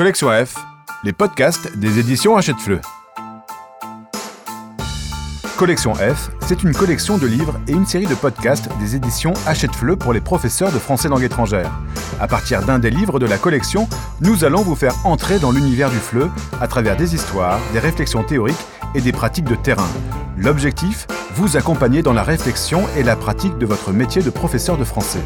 Collection F, les podcasts des éditions Hachette-Fleu. Collection F, c'est une collection de livres et une série de podcasts des éditions Hachette-Fleu pour les professeurs de français langue étrangère. À partir d'un des livres de la collection, nous allons vous faire entrer dans l'univers du FLE à travers des histoires, des réflexions théoriques et des pratiques de terrain. L'objectif Vous accompagner dans la réflexion et la pratique de votre métier de professeur de français.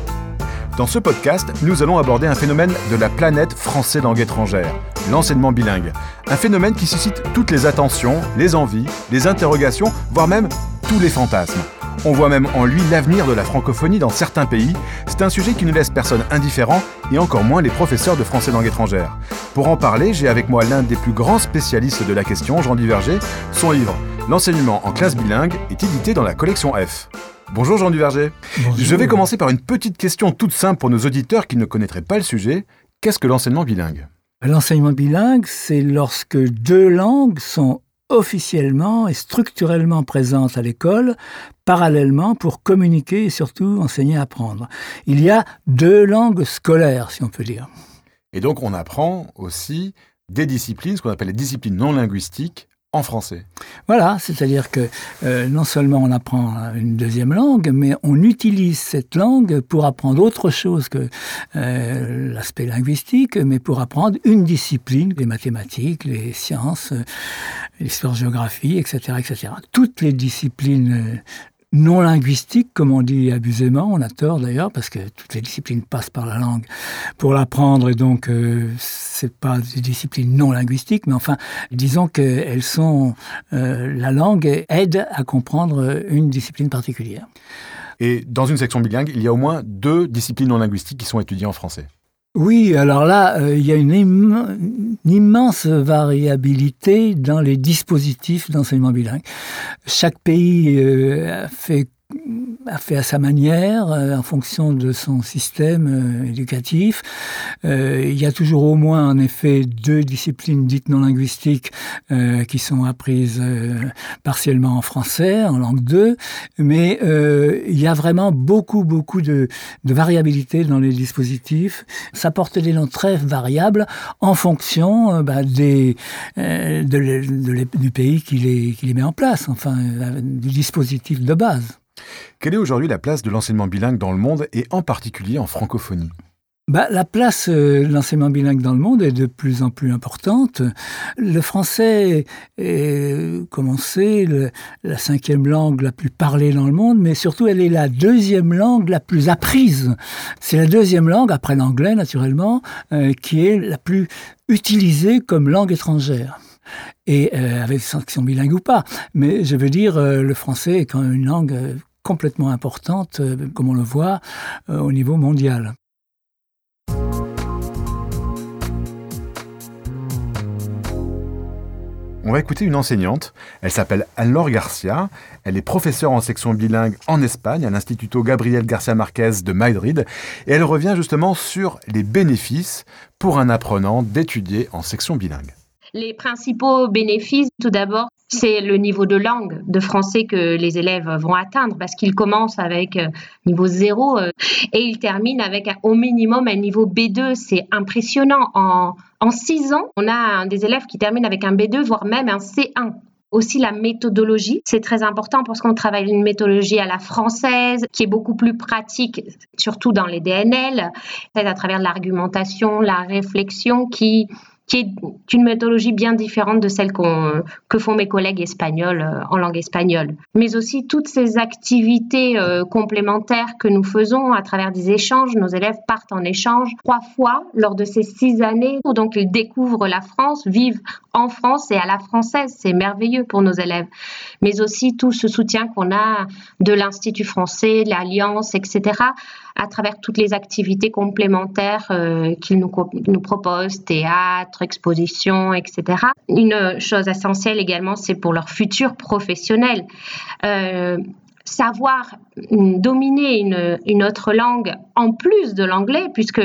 Dans ce podcast, nous allons aborder un phénomène de la planète français langue étrangère, l'enseignement bilingue. Un phénomène qui suscite toutes les attentions, les envies, les interrogations, voire même tous les fantasmes. On voit même en lui l'avenir de la francophonie dans certains pays. C'est un sujet qui ne laisse personne indifférent et encore moins les professeurs de français langue étrangère. Pour en parler, j'ai avec moi l'un des plus grands spécialistes de la question, Jean Duverger. Son livre L'enseignement en classe bilingue est édité dans la collection F. Bonjour Jean Duverger. Je vais commencer par une petite question toute simple pour nos auditeurs qui ne connaîtraient pas le sujet. Qu'est-ce que l'enseignement bilingue? L'enseignement bilingue, c'est lorsque deux langues sont officiellement et structurellement présentes à l'école, parallèlement pour communiquer et surtout enseigner à apprendre. Il y a deux langues scolaires, si on peut dire. Et donc on apprend aussi des disciplines, ce qu'on appelle les disciplines non linguistiques, en français. Voilà, c'est-à-dire que euh, non seulement on apprend une deuxième langue, mais on utilise cette langue pour apprendre autre chose que euh, l'aspect linguistique, mais pour apprendre une discipline, les mathématiques, les sciences, euh, l'histoire-géographie, etc., etc. Toutes les disciplines non linguistique, comme on dit abusément, on a tort d'ailleurs, parce que toutes les disciplines passent par la langue pour l'apprendre, et donc euh, c'est pas des disciplines non linguistiques, mais enfin, disons qu'elles sont, euh, la langue aide à comprendre une discipline particulière. Et dans une section bilingue, il y a au moins deux disciplines non linguistiques qui sont étudiées en français. Oui, alors là, euh, il y a une, immense variabilité dans les dispositifs d'enseignement bilingue. Chaque pays euh, fait fait à sa manière, euh, en fonction de son système euh, éducatif. Euh, il y a toujours au moins, en effet, deux disciplines dites non linguistiques qui sont apprises partiellement en français, en langue 2, mais il y a vraiment beaucoup, beaucoup de, variabilité dans les dispositifs. Ça porte des noms très variables en fonction bah, des, du pays qui les, qui les met en place, enfin, du dispositif de base. Quelle est aujourd'hui la place de l'enseignement bilingue dans le monde et en particulier en francophonie? Bah, la place euh, de l'enseignement bilingue dans le monde est de plus en plus importante. Le français est, comme on sait, la cinquième langue la plus parlée dans le monde, mais surtout elle est la deuxième langue la plus apprise. C'est la deuxième langue, après l'anglais naturellement, euh, qui est la plus utilisée comme langue étrangère et euh, avec sanction bilingue ou pas. Mais je veux dire, le français est quand même une langue complètement importante, euh, comme on le voit, euh, au niveau mondial. On va écouter une enseignante. Elle s'appelle Anne-Laure Garcia. Elle est professeure en section bilingue en Espagne à l'Instituto Gabriel Garcia Marquez de Madrid. Et elle revient justement sur les bénéfices pour un apprenant d'étudier en section bilingue. Les principaux bénéfices, tout d'abord, c'est le niveau de langue de français que les élèves vont atteindre parce qu'ils commencent avec euh, niveau 0 euh, et ils terminent avec au minimum un niveau B2. C'est impressionnant. En, en six ans, on a des élèves qui terminent avec un B2, voire même un C1 aussi la méthodologie. C'est très important parce qu'on travaille une méthodologie à la française qui est beaucoup plus pratique, surtout dans les DNL, à travers l'argumentation, la réflexion qui qui est une méthodologie bien différente de celle que font mes collègues espagnols euh, en langue espagnole. Mais aussi toutes ces activités euh, complémentaires que nous faisons à travers des échanges. Nos élèves partent en échange trois fois lors de ces six années. Donc ils découvrent la France, vivent en France et à la française. C'est merveilleux pour nos élèves. Mais aussi tout ce soutien qu'on a de l'Institut français, de l'Alliance, etc à travers toutes les activités complémentaires euh, qu'ils nous, proposent, théâtre, exposition, etc. Une chose essentielle également, c'est pour leur futur professionnel. Euh, savoir dominer une, une, autre langue en plus de l'anglais, puisque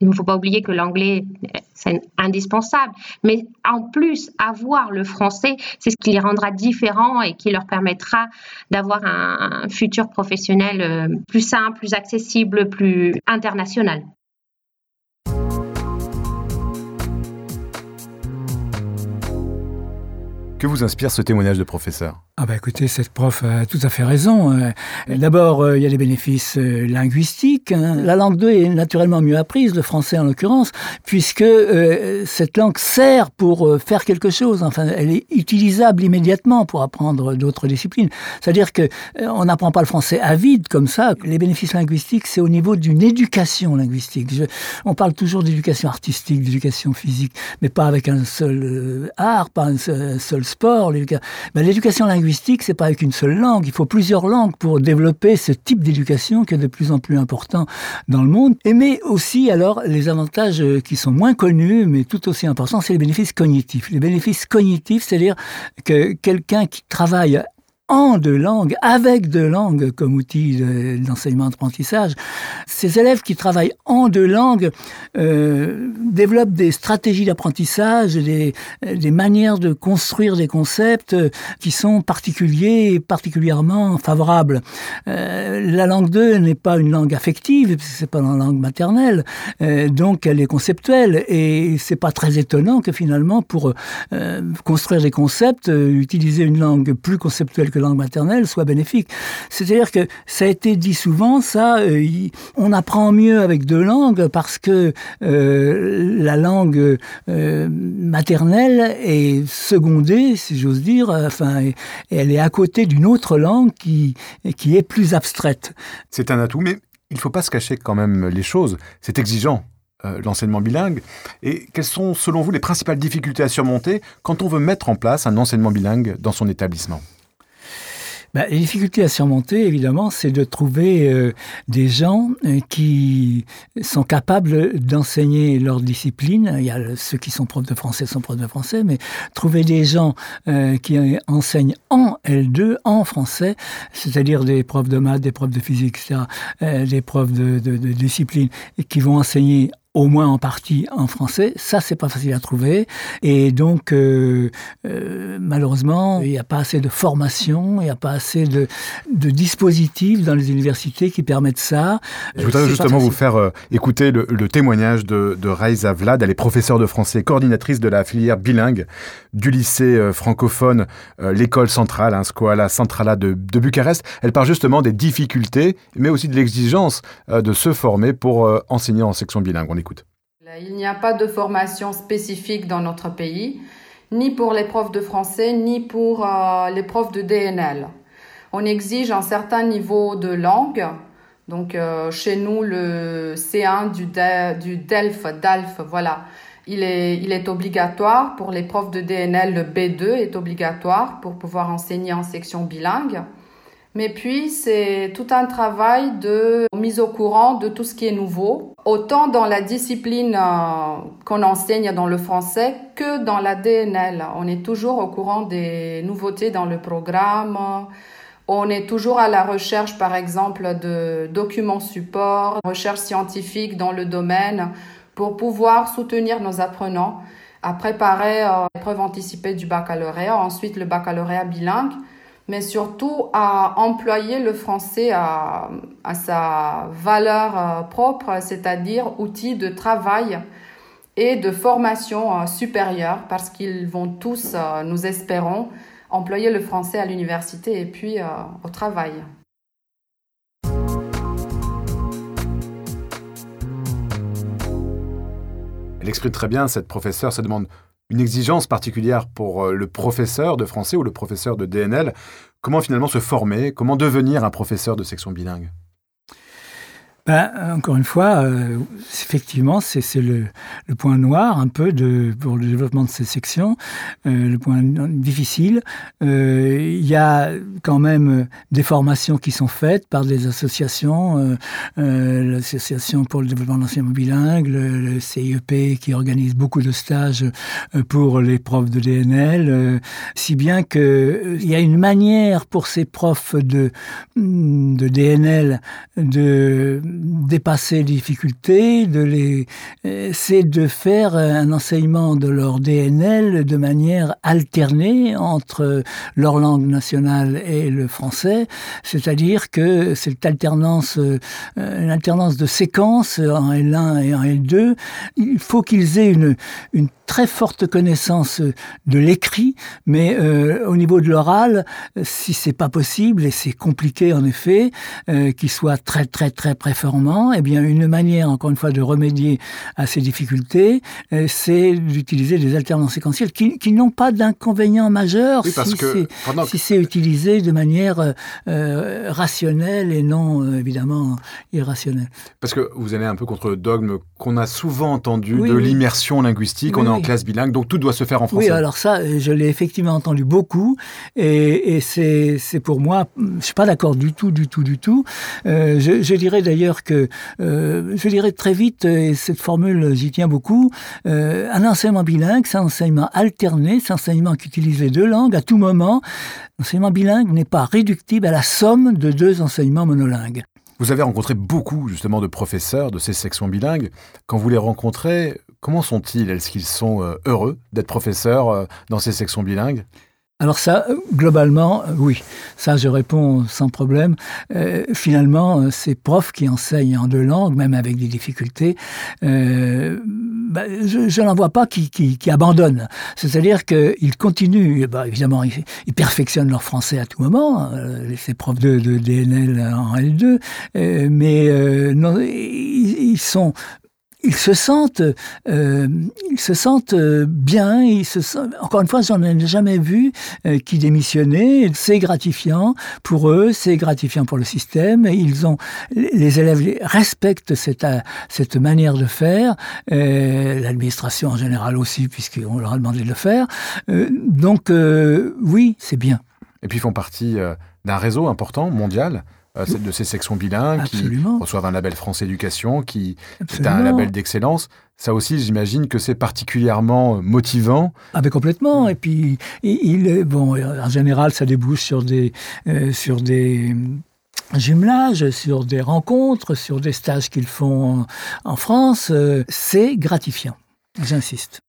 il ne faut pas oublier que l'anglais, c'est indispensable. Mais en plus, avoir le français, c'est ce qui les rendra différents et qui leur permettra d'avoir un, un futur professionnel euh, plus simple, plus accessible, plus international. Que vous inspire ce témoignage de professeur? Ah bah écoutez, cette prof a tout à fait raison. Euh, d'abord, euh, il y a les bénéfices euh, linguistiques. Hein. La langue 2 est naturellement mieux apprise, le français en l'occurrence, puisque cette langue sert pour faire quelque chose. Enfin, elle est utilisable immédiatement pour apprendre d'autres disciplines. C'est-à-dire que on n'apprend pas le français à vide comme ça. Les bénéfices linguistiques, c'est au niveau d'une éducation linguistique. on parle toujours d'éducation artistique, d'éducation physique, mais pas avec un seul art, pas un seul, sport. L'éducation linguistique linguistique, c'est pas avec une seule langue. Il faut plusieurs langues pour développer ce type d'éducation qui est de plus en plus important dans le monde. Et mais aussi, alors, les avantages qui sont moins connus, mais tout aussi importants, c'est les bénéfices cognitifs. Les bénéfices cognitifs, c'est-à-dire que quelqu'un qui travaille en deux langues, avec deux langues comme outil d'enseignement-apprentissage. Ces élèves qui travaillent en deux langues euh, développent des stratégies d'apprentissage, des, des, manières de construire des concepts qui sont particuliers et particulièrement favorables. Euh, la langue 2 n'est pas une langue affective, c'est pas une langue maternelle, euh, donc elle est conceptuelle et c'est pas très étonnant que finalement pour euh, construire des concepts, euh, utiliser une langue plus conceptuelle que langue maternelle soit bénéfique. C'est-à-dire que ça a été dit souvent, ça, euh, on apprend mieux avec deux langues parce que euh, la langue euh, maternelle est secondée, si j'ose dire, enfin, elle est à côté d'une autre langue qui, qui est plus abstraite. C'est un atout, mais il ne faut pas se cacher quand même les choses. C'est exigeant l'enseignement bilingue Et quelles sont, selon vous, les principales difficultés à surmonter quand on veut mettre en place un enseignement bilingue dans son établissement? Bah, les difficultés à surmonter, évidemment, c'est de trouver euh, des gens euh, qui sont capables d'enseigner leur discipline. Il y a ceux qui sont profs de français sont profs de français, mais trouver des gens euh, qui enseignent en L2, en français, c'est-à-dire des profs de maths, des profs de physique, etc., des profs de, de, de discipline, qui vont enseigner au moins en partie en français. Ça, c'est pas facile à trouver. Et donc, euh, euh, malheureusement, il n'y a pas assez de formation, il n'y a pas assez de, de, dispositifs dans les universités qui permettent ça. Je voudrais justement vous faire euh, écouter le, le, témoignage de, de Raïsa Vlad. Elle est professeure de français, coordinatrice de la filière bilingue du lycée francophone, l'école centrale, hein, Scoala Centrala de, de, Bucarest. Elle parle justement des difficultés, mais aussi de l'exigence de se former pour enseigner en section bilingue. Il n'y a pas de formation spécifique dans notre pays, ni pour les profs de français, ni pour euh, les profs de DNL. On exige un certain niveau de langue. Donc, euh, chez nous, le C1 du, DELF, voilà, il est obligatoire. Pour les profs de DNL, le B2 est obligatoire pour pouvoir enseigner en section bilingue. Mais puis, c'est tout un travail de mise au courant de tout ce qui est nouveau, autant dans la discipline euh, qu'on enseigne dans le français que dans la DNL. On est toujours au courant des nouveautés dans le programme. On est toujours à la recherche, par exemple, de documents support, recherche scientifique dans le domaine pour pouvoir soutenir nos apprenants à préparer euh, l'épreuve anticipée du baccalauréat, ensuite le baccalauréat bilingue mais surtout à employer le français à, sa valeur euh, propre, c'est-à-dire outil de travail et de formation euh, supérieure, parce qu'ils vont tous, euh, nous espérons, employer le français à l'université et puis au travail. Elle exprime très bien, cette professeure se demande une exigence particulière pour euh, le professeur de français ou le professeur de DNL. Comment finalement se former? Comment devenir un professeur de section bilingue? Ben, encore une fois, euh, effectivement, c'est le, le, point noir un peu de, pour le développement de ces sections, euh, le point difficile. Euh, il y a quand même des formations qui sont faites par des associations, l'Association pour le développement de l'enseignement bilingue, le, CIEP qui organise beaucoup de stages pour les profs de DNL, si bien qu'il y a une manière pour ces profs de, de DNL de dépasser les difficultés, de les, c'est de faire un enseignement de leur DNL de manière alternée entre leur langue nationale et le français, c'est-à-dire que cette alternance, une alternance de séquences en L1 et en L2, il faut qu'ils aient une, très forte connaissance de l'écrit, mais euh, au niveau de l'oral, si c'est pas possible et c'est compliqué en effet, euh, qu'il soit très très très eh bien une manière encore une fois de remédier à ces difficultés, euh, c'est d'utiliser des alternances séquentielles qui, qui n'ont pas d'inconvénient majeur si c'est si utilisé de manière rationnelle et non évidemment irrationnelle. Parce que vous allez un peu contre le dogme qu'on a souvent entendu de l'immersion linguistique. on est en classe bilingue, donc tout doit se faire en français. Oui, alors ça, je l'ai effectivement entendu beaucoup, et, et c'est pour moi, je suis pas d'accord du tout, du tout, du tout. Euh, je, je, dirais d'ailleurs que, euh, je dirais très vite, et cette formule, j'y tiens beaucoup, euh, un enseignement bilingue, c'est un enseignement alterné, c'est un enseignement qui utilise les deux langues à tout moment. L'enseignement bilingue n'est pas réductible à la somme de deux enseignements monolingues. Vous avez rencontré beaucoup justement de professeurs de ces sections bilingues. Quand vous les rencontrez, comment sont-ils? Est-ce qu'ils sont euh, heureux d'être professeurs euh, dans ces sections bilingues? Alors ça, globalement, euh, oui. Ça, je réponds sans problème. Euh, finalement, ces profs qui enseignent en deux langues, même avec des difficultés, euh, bah, je, n'en vois pas qui, qui, qui abandonnent. C'est-à-dire qu'ils continuent. Bah, évidemment, ils, perfectionnent leur français à tout moment. Euh, ces profs de, de DNL en L2, euh, mais non, ils, ils sont ils se sentent, euh, ils se sentent euh, bien. Ils se sentent, encore une fois, j'en ai jamais vu euh, qui démissionnaient. C'est gratifiant pour eux, c'est gratifiant pour le système. Ils ont, les élèves respectent cette cette manière de faire. Euh, L'administration en général aussi, puisqu'on leur a demandé de le faire. Donc oui, c'est bien. Et puis ils font partie d'un réseau important mondial de ces sections bilingues Absolument. qui reçoivent un label France Éducation, qui est un label d'excellence. Ça aussi, j'imagine que c'est particulièrement euh, motivant. Ah ben complètement. Et puis, il, bon, en général, ça débouche sur des, euh, sur des jumelages, sur des rencontres, sur des stages qu'ils font en, France. Euh, c'est gratifiant. J'insiste.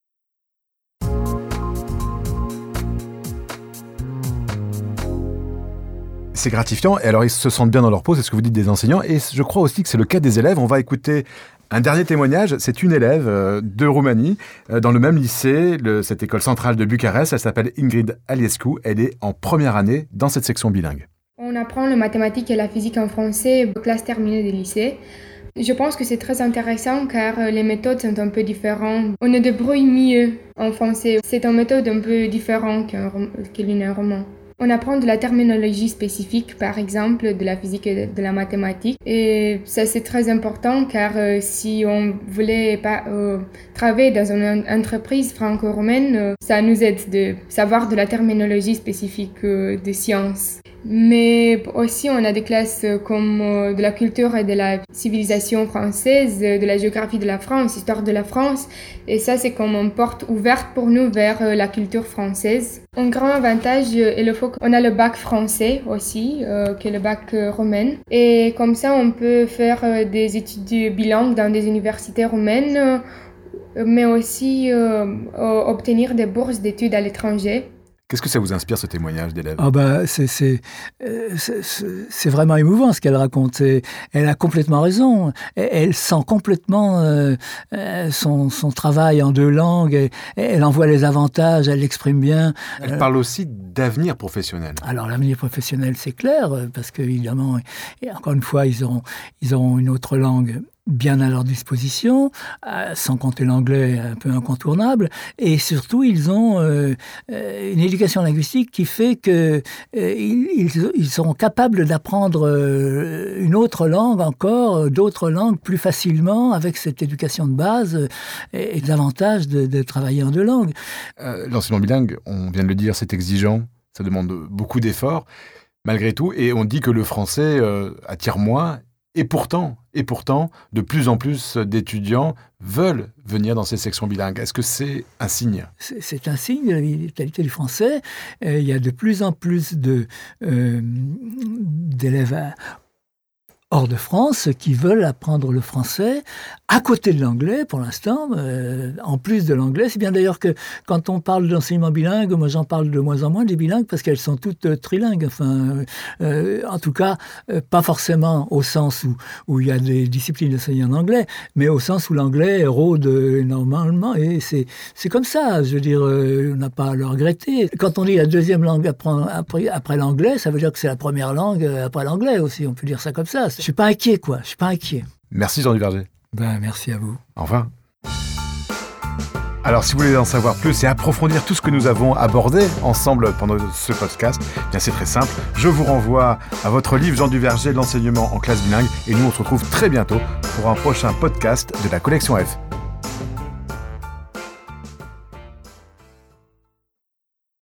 C'est gratifiant. Et alors, ils se sentent bien dans leur peau, c'est ce que vous dites des enseignants. Et je crois aussi que c'est le cas des élèves. On va écouter un dernier témoignage. C'est une élève euh, de Roumanie, euh, dans le même lycée, cette école centrale de Bucarest. Elle s'appelle Ingrid Aliescu. Elle est en première année dans cette section bilingue. On apprend le mathématique et la physique en français, classe terminée des lycées. Je pense que c'est très intéressant car euh, les méthodes sont un peu différentes. On est débrouille mieux en français. C'est une méthode un peu différente qu'un roman. On apprend de la terminologie spécifique, par exemple, de la physique et de la mathématique. Et ça, c'est très important car euh, si on voulait pas euh, travailler dans une entreprise franco-romaine, euh, ça nous aide de savoir de la terminologie spécifique des sciences. Mais aussi, on a des classes comme de la culture et de la civilisation française, de la géographie de la France, histoire de la France. Et ça, c'est comme une porte ouverte pour nous vers la culture française. Un grand avantage est le fait qu'on a le bac français aussi, euh, qui est le bac euh, romain. Et comme ça, on peut faire euh, des études bilingues dans des universités romaines, euh, mais aussi euh, obtenir des bourses d'études à l'étranger. Qu'est-ce que ça vous inspire ce témoignage d'élève ah bah, C'est vraiment émouvant ce qu'elle raconte. Elle a complètement raison. Elle sent complètement euh, son, son, travail en deux langues. Elle en voit les avantages, elle l'exprime bien. Elle parle aussi d'avenir professionnel. Alors l'avenir professionnel, c'est clair, parce qu'évidemment, encore une fois, ils auront, ils auront une autre langue bien à leur disposition, euh, sans compter l'anglais un peu incontournable, et surtout ils ont euh, une éducation linguistique qui fait que euh, ils, ils, seront capables d'apprendre euh, une autre langue encore, d'autres langues plus facilement avec cette éducation de base et, l'avantage de, travailler en deux langues. Euh, L'enseignement bilingue, on vient de le dire, c'est exigeant, ça demande beaucoup d'efforts malgré tout, et on dit que le français attire moins et pourtant, et pourtant, de plus en plus d'étudiants veulent venir dans ces sections bilingues. Est-ce que c'est un signe? C'est un signe de la vitalité du français. Euh, il y a de plus en plus d'élèves euh, hors de France qui veulent apprendre le français à côté de l'anglais pour l'instant, euh, en plus de l'anglais. C'est bien d'ailleurs que quand on parle d'enseignement bilingue, moi j'en parle de moins en moins des bilingues parce qu'elles sont toutes euh, trilingues. Enfin, euh, en tout cas, pas forcément au sens où, où il y a des disciplines enseignées en anglais, mais au sens où l'anglais rôde normalement. Et c'est, c'est comme ça. Je veux dire, on n'a pas à le regretter. Quand on dit la deuxième langue après, après l'anglais, ça veut dire que c'est la première langue après l'anglais aussi. On peut dire ça comme ça. Je suis pas inquiet, quoi. Je suis pas inquiet. Merci Jean Duverger. Ben, merci à vous. Au revoir. Alors si vous voulez en savoir plus et approfondir tout ce que nous avons abordé ensemble pendant ce podcast, eh bien c'est très simple. Je vous renvoie à votre livre Jean Duverger, l'enseignement en classe bilingue, et nous on se retrouve très bientôt pour un prochain podcast de la collection F.